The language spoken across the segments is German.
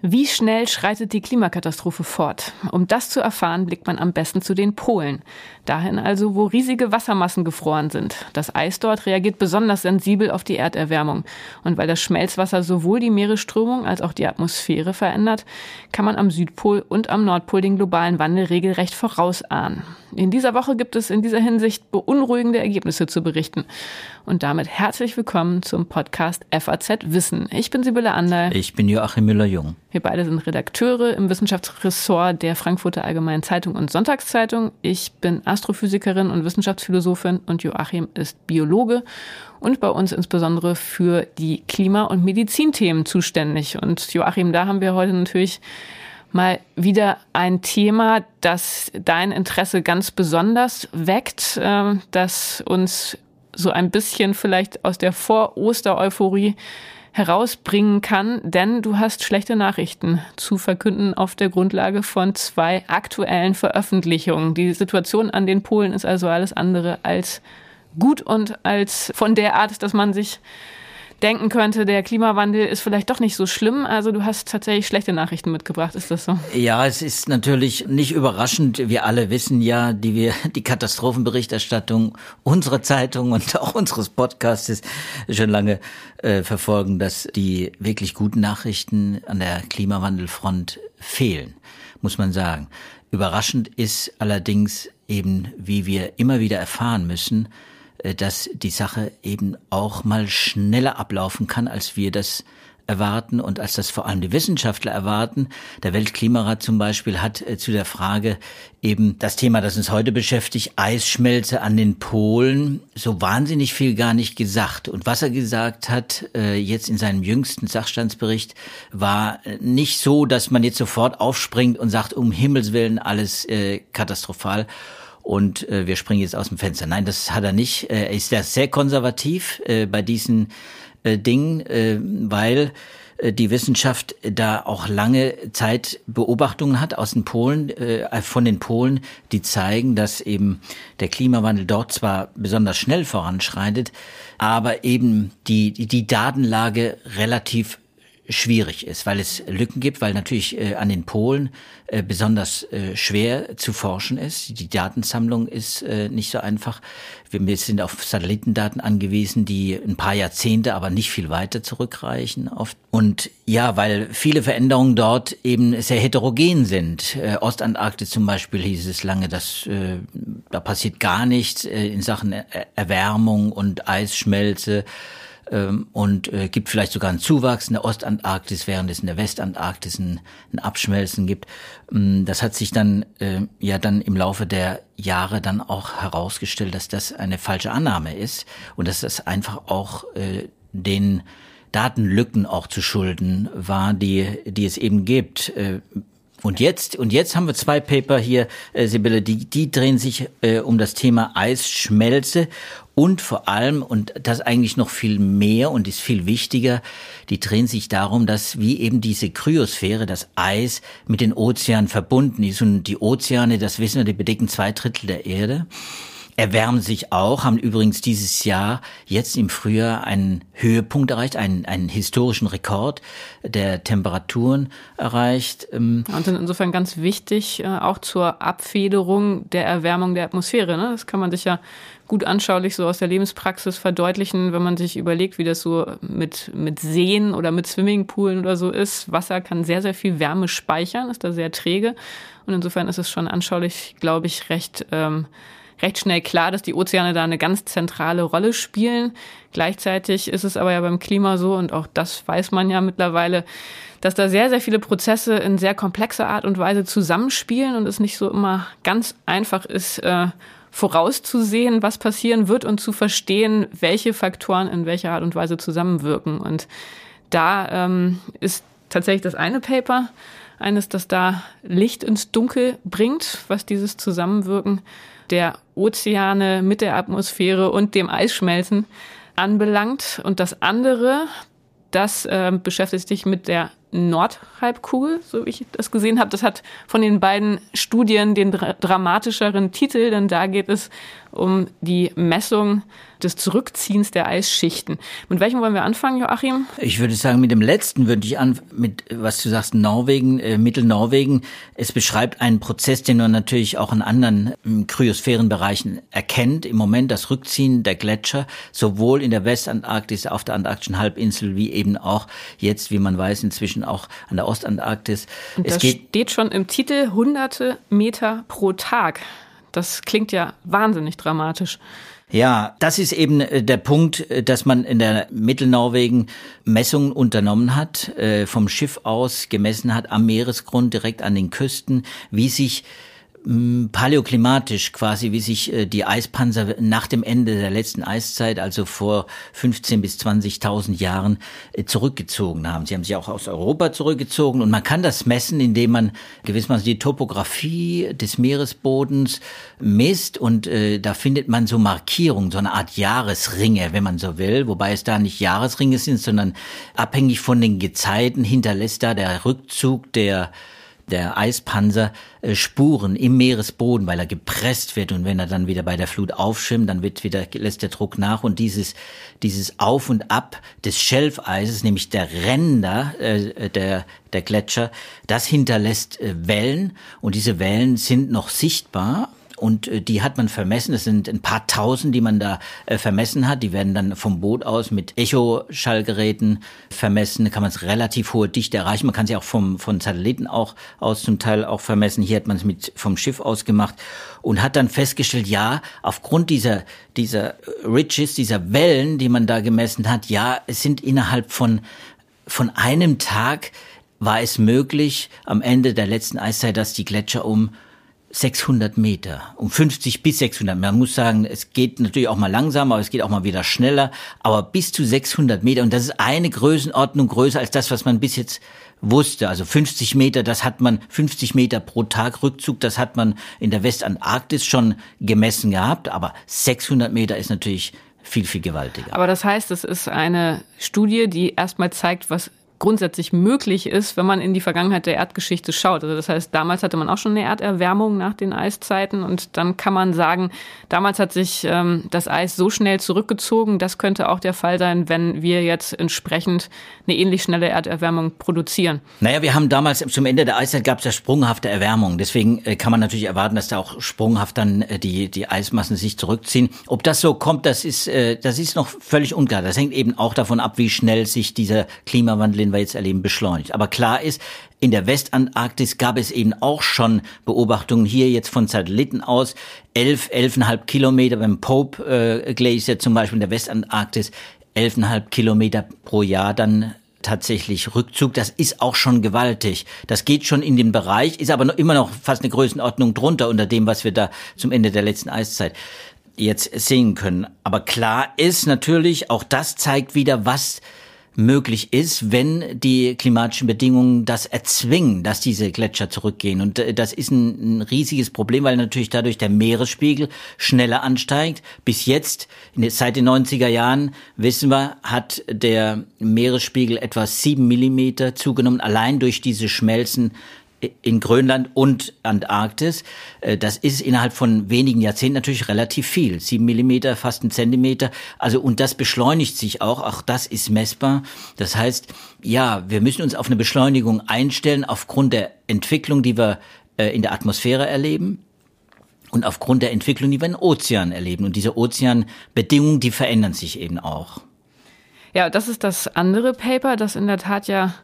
Wie schnell schreitet die Klimakatastrophe fort? Um das zu erfahren, blickt man am besten zu den Polen. Dahin also, wo riesige Wassermassen gefroren sind. Das Eis dort reagiert besonders sensibel auf die Erderwärmung. Und weil das Schmelzwasser sowohl die Meeresströmung als auch die Atmosphäre verändert, kann man am Südpol und am Nordpol den globalen Wandel regelrecht vorausahnen. In dieser Woche gibt es in dieser Hinsicht beunruhigende Ergebnisse zu berichten. Und damit herzlich willkommen zum Podcast FAZ Wissen. Ich bin Sibylle Anderl. Ich bin Joachim Müller-Jung. Wir beide sind Redakteure im Wissenschaftsressort der Frankfurter Allgemeinen Zeitung und Sonntagszeitung. Ich bin Astrophysikerin und Wissenschaftsphilosophin und Joachim ist Biologe und bei uns insbesondere für die Klima- und Medizinthemen zuständig. Und Joachim, da haben wir heute natürlich mal wieder ein Thema, das dein Interesse ganz besonders weckt, äh, das uns so ein bisschen vielleicht aus der Vor-Oster-Euphorie herausbringen kann, denn du hast schlechte Nachrichten zu verkünden auf der Grundlage von zwei aktuellen Veröffentlichungen. Die Situation an den Polen ist also alles andere als gut und als von der Art, dass man sich denken könnte, der Klimawandel ist vielleicht doch nicht so schlimm. Also du hast tatsächlich schlechte Nachrichten mitgebracht, ist das so? Ja, es ist natürlich nicht überraschend. Wir alle wissen ja, die wir die Katastrophenberichterstattung unserer Zeitung und auch unseres Podcasts schon lange äh, verfolgen, dass die wirklich guten Nachrichten an der Klimawandelfront fehlen, muss man sagen. Überraschend ist allerdings eben, wie wir immer wieder erfahren müssen, dass die Sache eben auch mal schneller ablaufen kann, als wir das erwarten und als das vor allem die Wissenschaftler erwarten. Der Weltklimarat zum Beispiel hat äh, zu der Frage eben das Thema, das uns heute beschäftigt, Eisschmelze an den Polen, so wahnsinnig viel gar nicht gesagt. Und was er gesagt hat, äh, jetzt in seinem jüngsten Sachstandsbericht, war nicht so, dass man jetzt sofort aufspringt und sagt, um Himmels Willen alles katastrophal und äh, wir springen jetzt aus dem Fenster. Nein, das hat er nicht. Äh, er ist ja sehr konservativ äh, bei diesen äh, Dingen, äh, weil äh, die Wissenschaft da auch lange Zeit Beobachtungen hat aus den Polen, äh, von den Polen, die zeigen, dass eben der Klimawandel dort zwar besonders schnell voranschreitet, aber eben die, die Datenlage relativ schwierig ist, weil es Lücken gibt, weil natürlich äh, an den Polen äh, besonders äh, schwer zu forschen ist. Die Datensammlung ist äh, nicht so einfach. Wir, sind auf Satellitendaten angewiesen, die ein paar Jahrzehnte, aber nicht viel weiter zurückreichen. Oft. Und ja, weil viele Veränderungen dort eben sehr heterogen sind. Äh, Ostantarktis zum Beispiel hieß es lange, dass äh, da passiert gar nichts äh, in Sachen Erwärmung und Eisschmelze ähm, und äh, gibt vielleicht sogar einen Zuwachs in der Ostantarktis, während es in der Westantarktis ein, ein Abschmelzen gibt. Ähm, das hat sich dann äh, ja dann im Laufe der Jahre dann auch herausgestellt, dass das eine falsche Annahme ist und dass das einfach auch äh, den Datenlücken auch zu schulden war, die, die es eben gibt. Und jetzt, und jetzt haben wir zwei Paper hier, äh, Sibylle, die, die drehen sich äh, um das Thema Eisschmelze und vor allem, und das eigentlich noch viel mehr und ist viel wichtiger, die drehen sich darum, dass wie eben diese Kryosphäre, das Eis mit den Ozeanen verbunden ist. Und die Ozeane, das wissen wir, die bedecken zwei Drittel der Erde erwärmen sich auch, haben übrigens dieses Jahr jetzt im Frühjahr einen Höhepunkt erreicht, einen, einen historischen Rekord der Temperaturen erreicht. Ähm, Und sind insofern ganz wichtig, äh, auch zur Abfederung der Erwärmung der Atmosphäre. Ne? Das kann man sich ja gut anschaulich so aus der Lebenspraxis verdeutlichen, wenn man sich überlegt, wie das so mit, mit Seen oder mit Swimmingpoolen oder so ist. Wasser kann sehr, sehr viel Wärme speichern, ist da sehr träge. Und insofern ist es schon anschaulich, glaube ich, recht ähm, recht schnell klar, dass die Ozeane da eine ganz zentrale Rolle spielen. Gleichzeitig ist es aber ja beim Klima so, und auch das weiß man ja mittlerweile, dass da sehr, sehr viele Prozesse in sehr komplexer Art und Weise zusammenspielen und es nicht so immer ganz einfach ist, äh, vorauszusehen, was passieren wird und zu verstehen, welche Faktoren in welcher Art und Weise zusammenwirken. Und da ähm, ist tatsächlich das eine Paper, eines, das da Licht ins Dunkel bringt, was dieses Zusammenwirken der Ozeane mit der Atmosphäre und dem Eisschmelzen anbelangt. Und das andere, das äh, beschäftigt sich mit der Nordhalbkugel, so wie ich das gesehen habe. Das hat von den beiden Studien den dramatischeren Titel, denn da geht es um die Messung des Zurückziehens der Eisschichten. Mit welchem wollen wir anfangen, Joachim? Ich würde sagen, mit dem letzten würde ich an, mit was du sagst, Norwegen, äh, Mittelnorwegen. Es beschreibt einen Prozess, den man natürlich auch in anderen äh, Kryosphärenbereichen erkennt. Im Moment das Rückziehen der Gletscher, sowohl in der Westantarktis, auf der antarktischen Halbinsel, wie eben auch jetzt, wie man weiß, inzwischen auch an der Ostantarktis. Und es das steht schon im Titel hunderte Meter pro Tag. Das klingt ja wahnsinnig dramatisch. Ja, das ist eben äh, der Punkt, äh, dass man in der Mittelnorwegen Messungen unternommen hat, äh, vom Schiff aus gemessen hat, am Meeresgrund, direkt an den Küsten, wie sich paläoklimatisch quasi, wie sich äh, die Eispanzer nach dem Ende der letzten Eiszeit, also vor 15 bis 20.000 Jahren, äh, zurückgezogen haben. Sie haben sich auch aus Europa zurückgezogen. Und man kann das messen, indem man gewissermaßen die Topografie des Meeresbodens misst. Und äh, da findet man so Markierungen, so eine Art Jahresringe, wenn man so will, wobei es da nicht Jahresringe sind, sondern abhängig von den Gezeiten hinterlässt da der Rückzug der der Eispanzer äh, Spuren im Meeresboden, weil er gepresst wird. Und wenn er dann wieder bei der Flut aufschwimmt, dann wird wieder lässt der Druck nach. Und dieses dieses Auf und Ab des Schelfeises, nämlich der Ränder äh, der der Gletscher, das hinterlässt äh, Wellen. Und diese Wellen sind noch sichtbar und äh, die hat man vermessen. Es sind ein paar tausend, die man da äh, vermessen hat. Die werden dann vom Boot aus mit Echoschallgeräten vermessen. Da kann man es relativ hohe Dichte erreichen. Man kann sie auch vom, von Satelliten auch aus zum Teil auch vermessen. Hier hat man es mit vom Schiff aus gemacht und hat dann festgestellt, ja, aufgrund dieser, dieser Ridges, dieser Wellen, die man da gemessen hat, ja, es sind innerhalb von, von einem Tag war es möglich, am Ende der letzten Eiszeit, dass die Gletscher um 600 Meter, um 50 bis 600. Man muss sagen, es geht natürlich auch mal langsamer, aber es geht auch mal wieder schneller, aber bis zu 600 Meter. Und das ist eine Größenordnung größer als das, was man bis jetzt wusste. Also 50 Meter, das hat man, 50 Meter pro Tag Rückzug, das hat man in der Westantarktis schon gemessen gehabt, aber 600 Meter ist natürlich viel, viel gewaltiger. Aber das heißt, es ist eine Studie, die erstmal zeigt, was grundsätzlich möglich ist, wenn man in die Vergangenheit der Erdgeschichte schaut. Also das heißt, damals hatte man auch schon eine Erderwärmung nach den Eiszeiten und dann kann man sagen, damals hat sich ähm, das Eis so schnell zurückgezogen, das könnte auch der Fall sein, wenn wir jetzt entsprechend eine ähnlich schnelle Erderwärmung produzieren. Naja, wir haben damals zum Ende der Eiszeit gab es ja sprunghafte Erwärmung. Deswegen äh, kann man natürlich erwarten, dass da auch sprunghaft dann äh, die, die Eismassen sich zurückziehen. Ob das so kommt, das ist, äh, das ist noch völlig unklar. Das hängt eben auch davon ab, wie schnell sich dieser Klimawandel den wir jetzt erleben, beschleunigt. Aber klar ist, in der Westantarktis gab es eben auch schon Beobachtungen hier jetzt von Satelliten aus. Elf, elfeinhalb Kilometer beim Pope äh, Glacier zum Beispiel in der Westantarktis, elfeinhalb Kilometer pro Jahr dann tatsächlich Rückzug. Das ist auch schon gewaltig. Das geht schon in den Bereich, ist aber noch, immer noch fast eine Größenordnung drunter unter dem, was wir da zum Ende der letzten Eiszeit jetzt sehen können. Aber klar ist natürlich, auch das zeigt wieder, was möglich ist, wenn die klimatischen Bedingungen das erzwingen, dass diese Gletscher zurückgehen. Und äh, das ist ein, ein riesiges Problem, weil natürlich dadurch der Meeresspiegel schneller ansteigt. Bis jetzt, seit den 90er Jahren, wissen wir, hat der Meeresspiegel etwa sieben Millimeter zugenommen, allein durch diese Schmelzen in Grönland und Antarktis. Äh, das ist innerhalb von wenigen Jahrzehnten natürlich relativ viel. Sieben Millimeter, fast ein Zentimeter. Also, und das beschleunigt sich auch. Auch das ist messbar. Das heißt, ja, wir müssen uns auf eine Beschleunigung einstellen aufgrund der Entwicklung, die wir äh, in der Atmosphäre erleben. Und aufgrund der Entwicklung, die wir in Ozeanen erleben. Und diese Ozeanbedingungen, die verändern sich eben auch. Ja, das ist das andere Paper, das in der Tat ja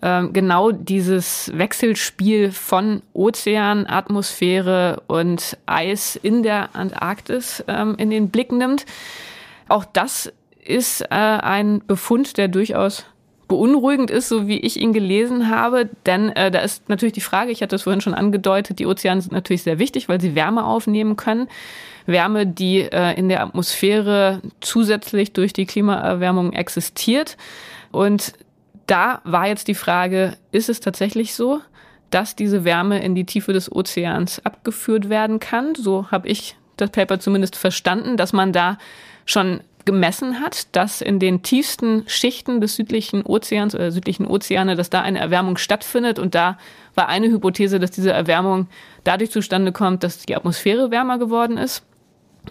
genau dieses Wechselspiel von Ozean, Atmosphäre und Eis in der Antarktis ähm, in den Blick nimmt. Auch das ist äh, ein Befund, der durchaus beunruhigend ist, so wie ich ihn gelesen habe. Denn äh, da ist natürlich die Frage, ich hatte es vorhin schon angedeutet, die Ozeane sind natürlich sehr wichtig, weil sie Wärme aufnehmen können. Wärme, die äh, in der Atmosphäre zusätzlich durch die Klimaerwärmung existiert. Und da war jetzt die Frage, ist es tatsächlich so, dass diese Wärme in die Tiefe des Ozeans abgeführt werden kann? So habe ich das Paper zumindest verstanden, dass man da schon gemessen hat, dass in den tiefsten Schichten des südlichen Ozeans oder südlichen Ozeane, dass da eine Erwärmung stattfindet. Und da war eine Hypothese, dass diese Erwärmung dadurch zustande kommt, dass die Atmosphäre wärmer geworden ist.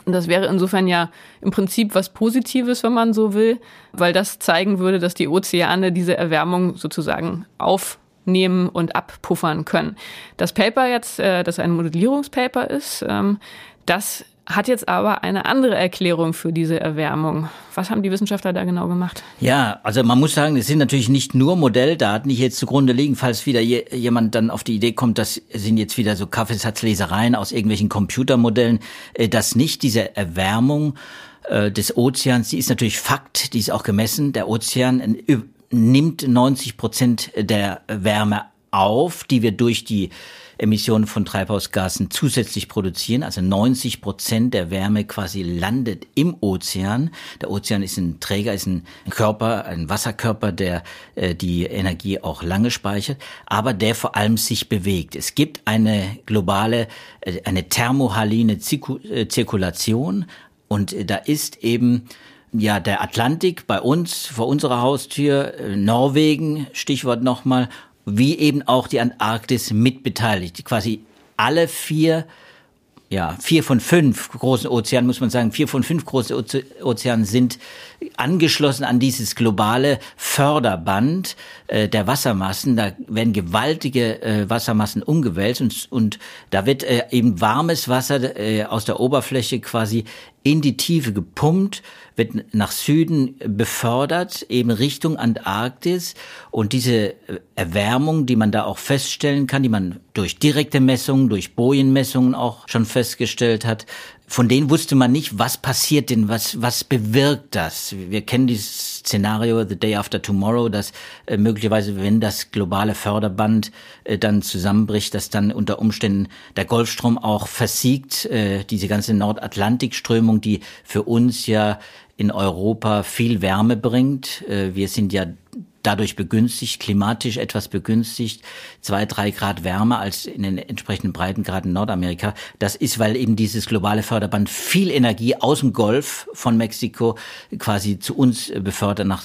Und das wäre insofern ja im Prinzip was Positives, wenn man so will, weil das zeigen würde, dass die Ozeane diese Erwärmung sozusagen aufnehmen und abpuffern können. Das Paper jetzt, äh, das ein Modellierungspaper ist, ähm, das hat jetzt aber eine andere Erklärung für diese Erwärmung. Was haben die Wissenschaftler da genau gemacht? Ja, also man muss sagen, es sind natürlich nicht nur Modelldaten, die jetzt zugrunde liegen, falls wieder jemand dann auf die Idee kommt, das sind jetzt wieder so Kaffeesatzlesereien aus irgendwelchen Computermodellen. Äh, das nicht, diese Erwärmung äh, des Ozeans, die ist natürlich Fakt, die ist auch gemessen. Der Ozean nimmt 90 Prozent der Wärme auf, die wir durch die Emissionen von Treibhausgasen zusätzlich produzieren. Also 90 Prozent der Wärme quasi landet im Ozean. Der Ozean ist ein Träger, ist ein Körper, ein Wasserkörper, der äh, die Energie auch lange speichert, aber der vor allem sich bewegt. Es gibt eine globale, äh, eine thermohaline äh, Zirkulation und äh, da ist eben ja, der Atlantik bei uns, vor unserer Haustür, äh, Norwegen, Stichwort nochmal, wie eben auch die Antarktis mitbeteiligt. Quasi alle vier, ja, vier von fünf großen Ozeanen, muss man sagen, vier von fünf großen Ozeanen sind angeschlossen an dieses globale Förderband äh, der Wassermassen. Da werden gewaltige äh, Wassermassen umgewälzt und, und da wird äh, eben warmes Wasser äh, aus der Oberfläche quasi in die Tiefe gepumpt, wird nach Süden befördert, eben Richtung Antarktis. Und diese Erwärmung, die man da auch feststellen kann, die man durch direkte Messungen, durch Bojenmessungen auch schon festgestellt hat, von denen wusste man nicht, was passiert denn, was, was bewirkt das. Wir kennen dieses Szenario The Day After Tomorrow, dass äh, möglicherweise, wenn das globale Förderband äh, dann zusammenbricht, dass dann unter Umständen der Golfstrom auch versiegt, äh, diese ganze Nordatlantikströmung, die für uns ja in Europa viel Wärme bringt. Äh, wir sind ja dadurch begünstigt, klimatisch etwas begünstigt, zwei, drei Grad wärmer als in den entsprechenden Breitengraden Nordamerika. Das ist, weil eben dieses globale Förderband viel Energie aus dem Golf von Mexiko quasi zu uns befördert nach,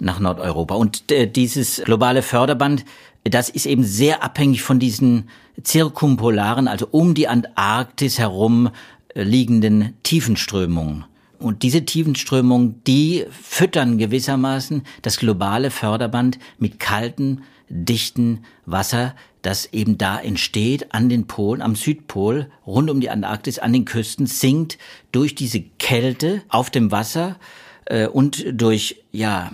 nach Nordeuropa. Und äh, dieses globale Förderband, das ist eben sehr abhängig von diesen zirkumpolaren, also um die Antarktis herum äh, liegenden Tiefenströmungen. Und diese Tiefenströmungen, die füttern gewissermaßen das globale Förderband mit kaltem, dichten Wasser, das eben da entsteht an den Polen, am Südpol, rund um die Antarktis, an den Küsten, sinkt durch diese Kälte auf dem Wasser äh, und durch, ja,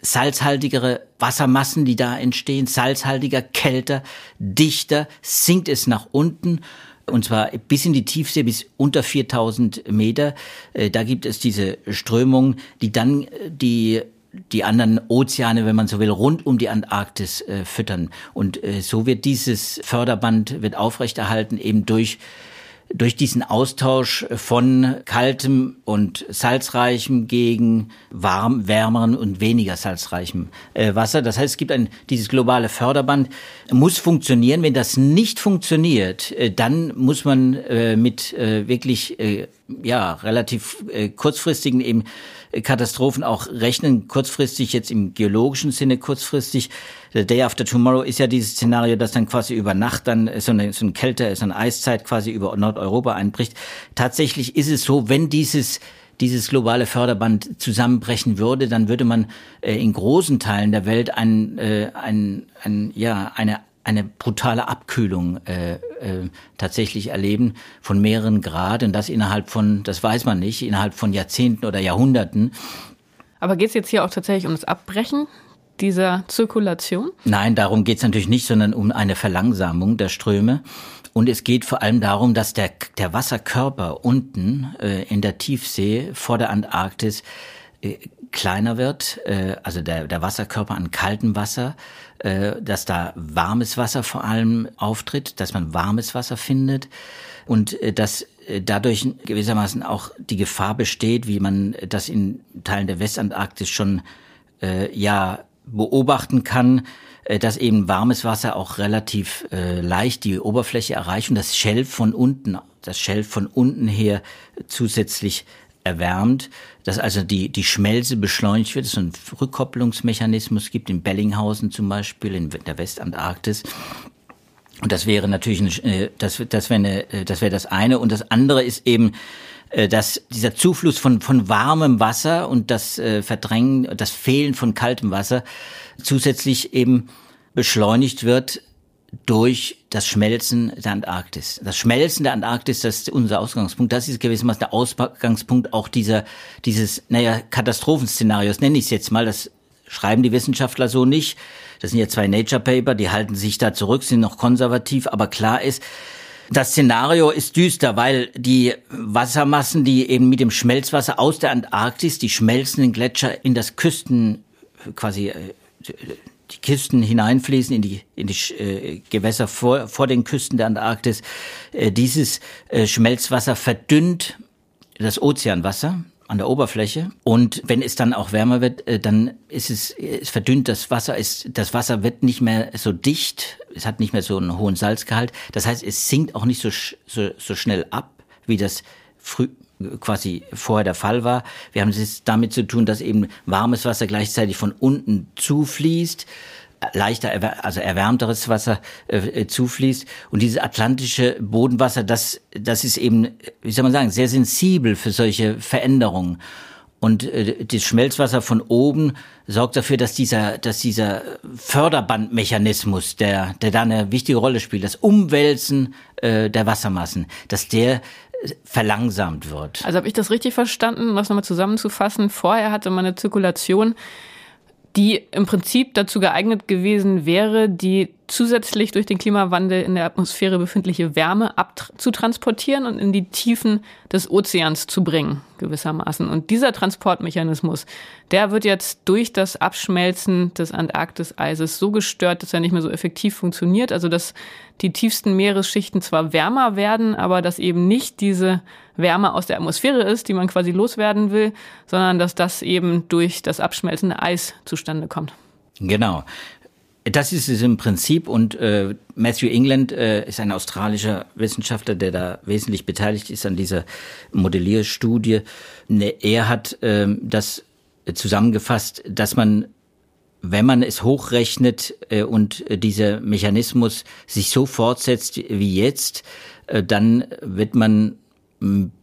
salzhaltigere Wassermassen, die da entstehen, salzhaltiger, kälter, dichter, sinkt es nach unten und zwar bis in die Tiefsee, bis unter 4000 Meter. Äh, da gibt es diese Strömung, die dann äh, die die anderen Ozeane, wenn man so will, rund um die Antarktis äh, füttern. Und äh, so wird dieses Förderband wird aufrechterhalten eben durch durch diesen Austausch von kaltem und salzreichem gegen warm, wärmeren und weniger salzreichem äh, Wasser. Das heißt, es gibt ein, dieses globale Förderband muss funktionieren. Wenn das nicht funktioniert, äh, dann muss man äh, mit äh, wirklich äh, ja relativ äh, kurzfristigen eben Katastrophen auch rechnen, kurzfristig jetzt im geologischen Sinne kurzfristig. The Day After Tomorrow ist ja dieses Szenario, dass dann quasi über Nacht dann so eine, so eine Kälte, so eine Eiszeit quasi über Nordeuropa einbricht. Tatsächlich ist es so, wenn dieses dieses globale Förderband zusammenbrechen würde, dann würde man äh, in großen Teilen der Welt ein, äh, ein, ein, ja, eine eine brutale Abkühlung äh, äh, tatsächlich erleben von mehreren Grad und das innerhalb von, das weiß man nicht, innerhalb von Jahrzehnten oder Jahrhunderten. Aber geht es jetzt hier auch tatsächlich um das Abbrechen dieser Zirkulation? Nein, darum geht es natürlich nicht, sondern um eine Verlangsamung der Ströme. Und es geht vor allem darum, dass der, der Wasserkörper unten äh, in der Tiefsee vor der Antarktis äh, kleiner wird, äh, also der, der Wasserkörper an kaltem Wasser, dass da warmes Wasser vor allem auftritt, dass man warmes Wasser findet und äh, dass äh, dadurch gewissermaßen auch die Gefahr besteht, wie man das in Teilen der Westantarktis schon äh, ja beobachten kann, äh, dass eben warmes Wasser auch relativ äh, leicht die Oberfläche erreicht und das Schelf von unten, das Schelf von unten her zusätzlich erwärmt, dass also die, die Schmelze beschleunigt wird, es so einen Rückkopplungsmechanismus gibt, in Bellinghausen zum Beispiel, in der Westantarktis. Und das wäre natürlich, eine, äh, das, das wäre eine, äh, das wäre das eine. Und das andere ist eben, äh, dass dieser Zufluss von, von warmem Wasser und das Verdrängen, das Fehlen von kaltem Wasser zusätzlich eben beschleunigt wird durch das Schmelzen der Antarktis. Das Schmelzen der Antarktis, das ist unser Ausgangspunkt. Das ist gewissermaßen der Ausgangspunkt auch dieser, dieses, naja, Katastrophenszenarios, nenne ich es jetzt mal. Das schreiben die Wissenschaftler so nicht. Das sind ja zwei Nature Paper, die halten sich da zurück, sind noch konservativ, aber klar ist, das Szenario ist düster, weil die Wassermassen, die eben mit dem Schmelzwasser aus der Antarktis, die schmelzenden Gletscher in das Küsten quasi äh, die Küsten hineinfließen in die, in die äh, Gewässer vor, vor den Küsten der Antarktis. Äh, dieses äh, Schmelzwasser verdünnt das Ozeanwasser an der Oberfläche und wenn es dann auch wärmer wird, äh, dann ist es, es verdünnt das Wasser, ist, das Wasser wird nicht mehr so dicht, es hat nicht mehr so einen hohen Salzgehalt. Das heißt, es sinkt auch nicht so, so, so schnell ab, wie das früh, quasi vorher der Fall war. Wir haben es damit zu tun, dass eben warmes Wasser gleichzeitig von unten zufließt leichter, also erwärmteres Wasser äh, zufließt. Und dieses atlantische Bodenwasser, das, das ist eben, wie soll man sagen, sehr sensibel für solche Veränderungen. Und äh, das Schmelzwasser von oben sorgt dafür, dass dieser, dass dieser Förderbandmechanismus, der, der da eine wichtige Rolle spielt, das Umwälzen äh, der Wassermassen, dass der verlangsamt wird. Also habe ich das richtig verstanden, um das nochmal zusammenzufassen? Vorher hatte man eine Zirkulation, die im Prinzip dazu geeignet gewesen wäre, die zusätzlich durch den Klimawandel in der Atmosphäre befindliche Wärme abzutransportieren und in die Tiefen des Ozeans zu bringen, gewissermaßen. Und dieser Transportmechanismus, der wird jetzt durch das Abschmelzen des Antarktiseises so gestört, dass er nicht mehr so effektiv funktioniert. Also dass die tiefsten Meeresschichten zwar wärmer werden, aber dass eben nicht diese Wärme aus der Atmosphäre ist, die man quasi loswerden will, sondern dass das eben durch das abschmelzende Eis zustande kommt. Genau. Das ist es im Prinzip und äh, Matthew England äh, ist ein australischer Wissenschaftler, der da wesentlich beteiligt ist an dieser Modellierstudie. Ne, er hat äh, das zusammengefasst, dass man, wenn man es hochrechnet äh, und dieser Mechanismus sich so fortsetzt wie jetzt, äh, dann wird man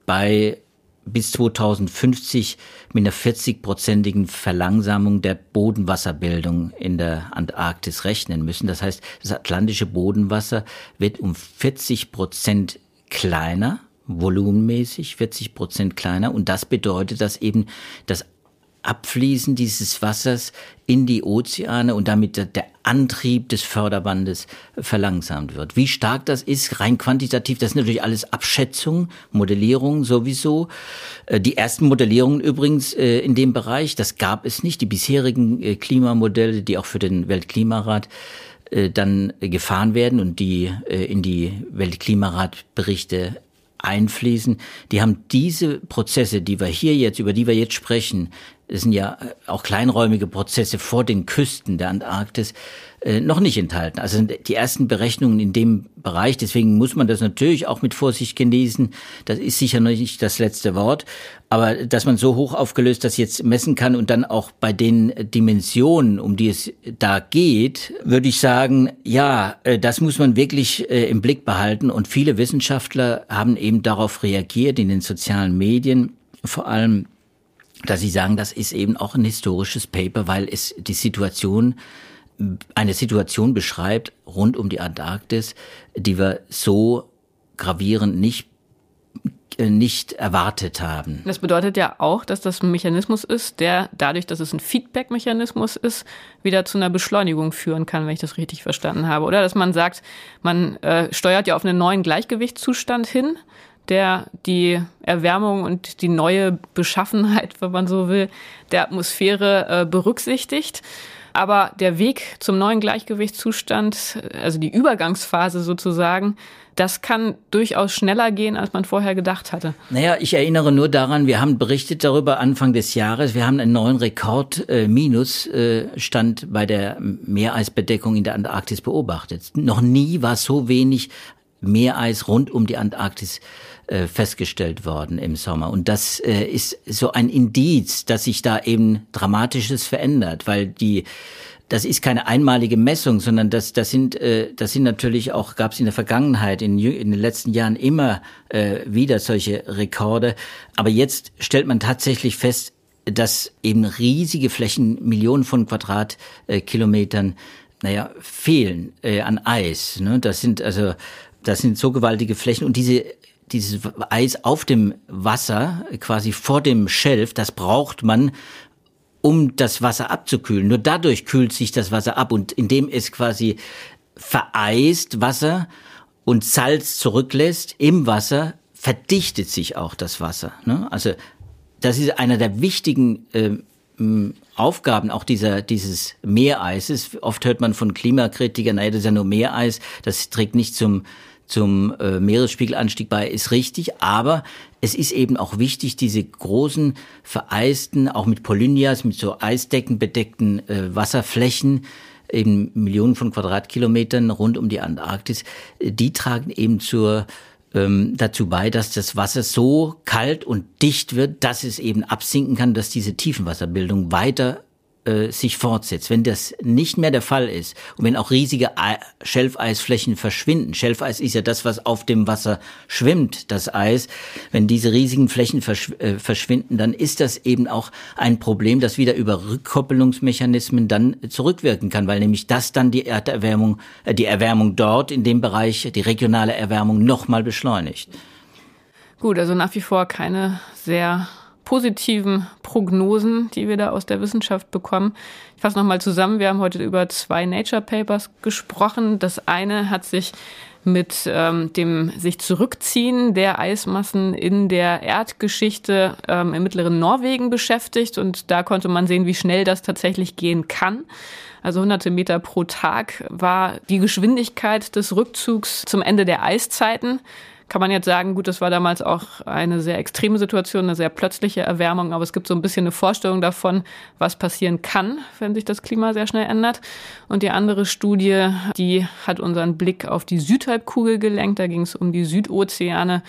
bei bis 2050 mit einer 40-prozentigen Verlangsamung der Bodenwasserbildung in der Antarktis rechnen müssen. Das heißt, das atlantische Bodenwasser wird um 40 Prozent kleiner, volumenmäßig 40 Prozent kleiner. Und das bedeutet, dass eben das Abfließen dieses Wassers in die Ozeane und damit der Antrieb des Förderbandes verlangsamt wird. Wie stark das ist, rein quantitativ, das ist natürlich alles Abschätzung, Modellierung sowieso. Äh, die ersten Modellierungen übrigens äh, in dem Bereich, das gab es nicht. Die bisherigen äh, Klimamodelle, die auch für den Weltklimarat dann gefahren werden und die in die Weltklimaratberichte einfließen, die haben diese Prozesse, die wir hier jetzt, über die wir jetzt sprechen, das sind ja auch kleinräumige Prozesse vor den Küsten der Antarktis, äh, noch nicht enthalten. Also die ersten Berechnungen in dem Bereich, deswegen muss man das natürlich auch mit Vorsicht genießen. Das ist sicher noch nicht das letzte Wort. Aber dass man so hoch aufgelöst das jetzt messen kann und dann auch bei den Dimensionen, um die es da geht, würde ich sagen, ja, äh, das muss man wirklich äh, im Blick behalten. Und viele Wissenschaftler haben eben darauf reagiert in den sozialen Medien, vor allem dass sie sagen, das ist eben auch ein historisches Paper, weil es die Situation eine Situation beschreibt rund um die Antarktis, die wir so gravierend nicht äh, nicht erwartet haben. Das bedeutet ja auch, dass das ein Mechanismus ist, der dadurch, dass es ein Feedback-Mechanismus ist, wieder zu einer Beschleunigung führen kann, wenn ich das richtig verstanden habe. Oder dass man sagt, man äh, steuert ja auf einen neuen Gleichgewichtszustand hin, der die Erwärmung und die neue Beschaffenheit, wenn man so will, der Atmosphäre äh, berücksichtigt. Aber der Weg zum neuen Gleichgewichtszustand, also die Übergangsphase sozusagen, das kann durchaus schneller gehen, als man vorher gedacht hatte. Naja, ich erinnere nur daran, wir haben berichtet darüber Anfang des Jahres. Wir haben einen neuen Rekord-Minusstand äh, bei der Meereisbedeckung in der Antarktis beobachtet. Noch nie war so wenig Meereis rund um die Antarktis äh, festgestellt worden im Sommer. Und das äh, ist so ein Indiz, dass sich da eben Dramatisches verändert, weil die das ist keine einmalige Messung, sondern das, das sind, äh, das sind natürlich auch, gab es in der Vergangenheit, in, in den letzten Jahren immer äh, wieder solche Rekorde. Aber jetzt stellt man tatsächlich fest, dass eben riesige Flächen, Millionen von Quadratkilometern, naja, fehlen äh, an Eis. Ne? Das sind also, das sind so gewaltige Flächen und diese dieses Eis auf dem Wasser, quasi vor dem Schelf, das braucht man, um das Wasser abzukühlen. Nur dadurch kühlt sich das Wasser ab und indem es quasi vereist Wasser und Salz zurücklässt im Wasser, verdichtet sich auch das Wasser. Ne? Also das ist einer der wichtigen äh, Aufgaben auch dieser, dieses Meereises. Oft hört man von Klimakritikern, naja, das ist ja nur Meereis, das trägt nicht zum zum äh, Meeresspiegelanstieg bei, ist richtig, aber es ist eben auch wichtig, diese großen vereisten, auch mit Polynias, mit so Eisdecken bedeckten äh, Wasserflächen, eben Millionen von Quadratkilometern rund um die Antarktis, äh, die tragen eben zur ähm, dazu bei, dass das Wasser so kalt und dicht wird, dass es eben absinken kann, dass diese Tiefenwasserbildung weiter äh, sich fortsetzt. Wenn das nicht mehr der Fall ist und wenn auch riesige Schelfeisflächen verschwinden, Schelfeis ist ja das, was auf dem Wasser schwimmt, das Eis, wenn diese riesigen Flächen verschw äh, verschwinden, dann ist das eben auch ein Problem, das wieder über Rückkoppelungsmechanismen dann zurückwirken kann, weil nämlich das dann die Erderwärmung, äh, die Erwärmung dort in dem Bereich, die regionale Erwärmung nochmal beschleunigt. Gut, also nach wie vor keine sehr positiven Prognosen, die wir da aus der Wissenschaft bekommen. Ich fasse nochmal zusammen. Wir haben heute über zwei Nature Papers gesprochen. Das eine hat sich mit ähm, dem sich zurückziehen der Eismassen in der Erdgeschichte ähm, im mittleren Norwegen beschäftigt und da konnte man sehen, wie schnell das tatsächlich gehen kann. Also hunderte Meter pro Tag war die Geschwindigkeit des Rückzugs zum Ende der Eiszeiten kann man jetzt sagen, gut, das war damals auch eine sehr extreme Situation, eine sehr plötzliche Erwärmung, aber es gibt so ein bisschen eine Vorstellung davon, was passieren kann, wenn sich das Klima sehr schnell ändert. Und die andere Studie, die hat unseren Blick auf die Südhalbkugel gelenkt. Da ging es um die Südozeane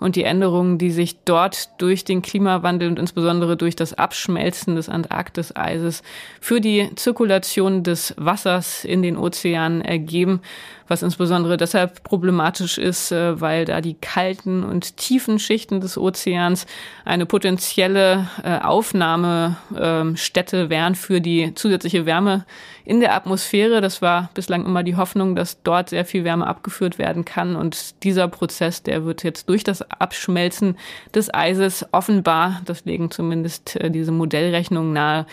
und die Änderungen, die sich dort durch den Klimawandel und insbesondere durch das Abschmelzen des Antarktiseises für die Zirkulation des Wassers in den Ozeanen ergeben, was insbesondere deshalb problematisch ist, äh, weil da die kalten und tiefen Schichten des Ozeans eine potenzielle äh, Aufnahmestätte ähm, wären für die zusätzliche Wärme in der Atmosphäre. Das war bislang immer die Hoffnung, dass dort sehr viel Wärme abgeführt werden kann. Und dieser Prozess, der wird jetzt durch das Abschmelzen des Eises offenbar, das legen zumindest äh, diese Modellrechnungen nahe,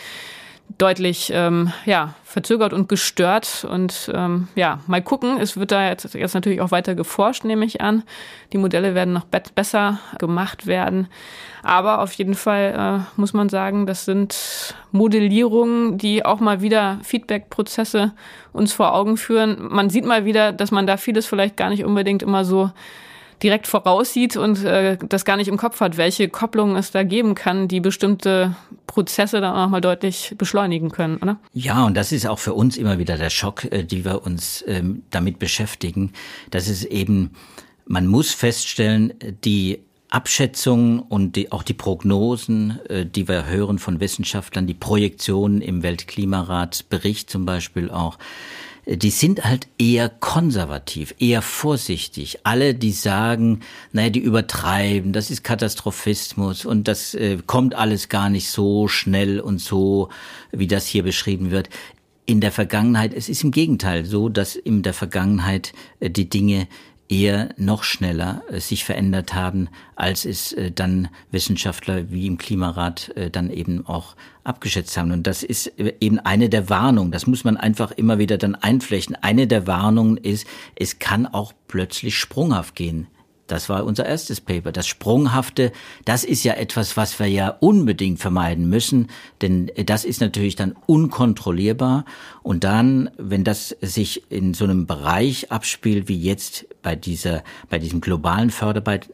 deutlich ähm, ja, verzögert und gestört. Und ähm, ja, mal gucken. Es wird da jetzt, jetzt natürlich auch weiter geforscht, nehme ich an. Die Modelle werden noch be besser gemacht werden. Aber auf jeden Fall äh, muss man sagen, das sind Modellierungen, die auch mal wieder Feedback-Prozesse uns vor Augen führen. Man sieht mal wieder, dass man da vieles vielleicht gar nicht unbedingt immer so direkt voraussieht und äh, das gar nicht im Kopf hat, welche Kopplungen es da geben kann, die bestimmte Prozesse dann auch mal deutlich beschleunigen können, oder? Ja, und das ist auch für uns immer wieder der Schock, äh, die wir uns ähm, damit beschäftigen, dass es eben, man muss feststellen, die Abschätzungen und die, auch die Prognosen, äh, die wir hören von Wissenschaftlern, die Projektionen im Weltklimaratsbericht zum Beispiel auch, die sind halt eher konservativ, eher vorsichtig. Alle, die sagen, naja, die übertreiben, das ist Katastrophismus und das äh, kommt alles gar nicht so schnell und so, wie das hier beschrieben wird. In der Vergangenheit, es ist im Gegenteil so, dass in der Vergangenheit äh, die Dinge eher noch schneller äh, sich verändert haben, als es äh, dann Wissenschaftler wie im Klimarat äh, dann eben auch abgeschätzt haben. Und das ist eben eine der Warnungen. Das muss man einfach immer wieder dann einflechten. Eine der Warnungen ist, es kann auch plötzlich sprunghaft gehen. Das war unser erstes Paper. Das Sprunghafte, das ist ja etwas, was wir ja unbedingt vermeiden müssen, denn das ist natürlich dann unkontrollierbar. Und dann, wenn das sich in so einem Bereich abspielt, wie jetzt bei dieser, bei diesem globalen Förderband,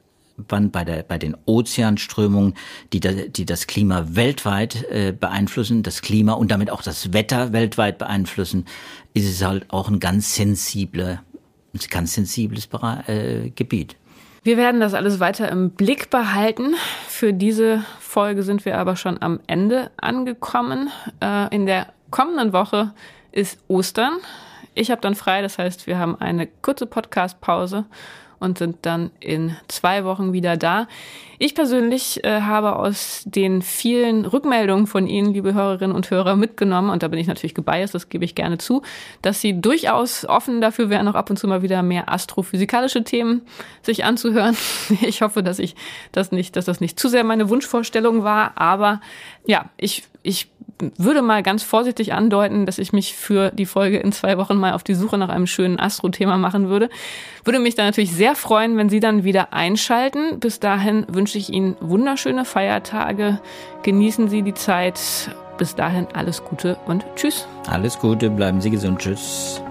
bei, der, bei den Ozeanströmungen, die, da, die das Klima weltweit äh, beeinflussen, das Klima und damit auch das Wetter weltweit beeinflussen, ist es halt auch ein ganz sensibler ganz sensibles äh, Gebiet. Wir werden das alles weiter im Blick behalten. Für diese Folge sind wir aber schon am Ende angekommen. Äh, in der kommenden Woche ist Ostern. Ich habe dann frei, das heißt, wir haben eine kurze Podcast-Pause und sind dann in zwei Wochen wieder da. Ich persönlich äh, habe aus den vielen Rückmeldungen von Ihnen, liebe Hörerinnen und Hörer, mitgenommen, und da bin ich natürlich gebiased, das gebe ich gerne zu, dass Sie durchaus offen dafür wären, auch ab und zu mal wieder mehr astrophysikalische Themen sich anzuhören. Ich hoffe, dass ich das nicht, dass das nicht zu sehr meine Wunschvorstellung war, aber ja, ich, ich würde mal ganz vorsichtig andeuten, dass ich mich für die Folge in zwei Wochen mal auf die Suche nach einem schönen Astro-Thema machen würde. Würde mich dann natürlich sehr freuen, wenn Sie dann wieder einschalten. Bis dahin wünsche ich Ihnen wunderschöne Feiertage. Genießen Sie die Zeit. Bis dahin alles Gute und tschüss. Alles Gute, bleiben Sie gesund. Tschüss.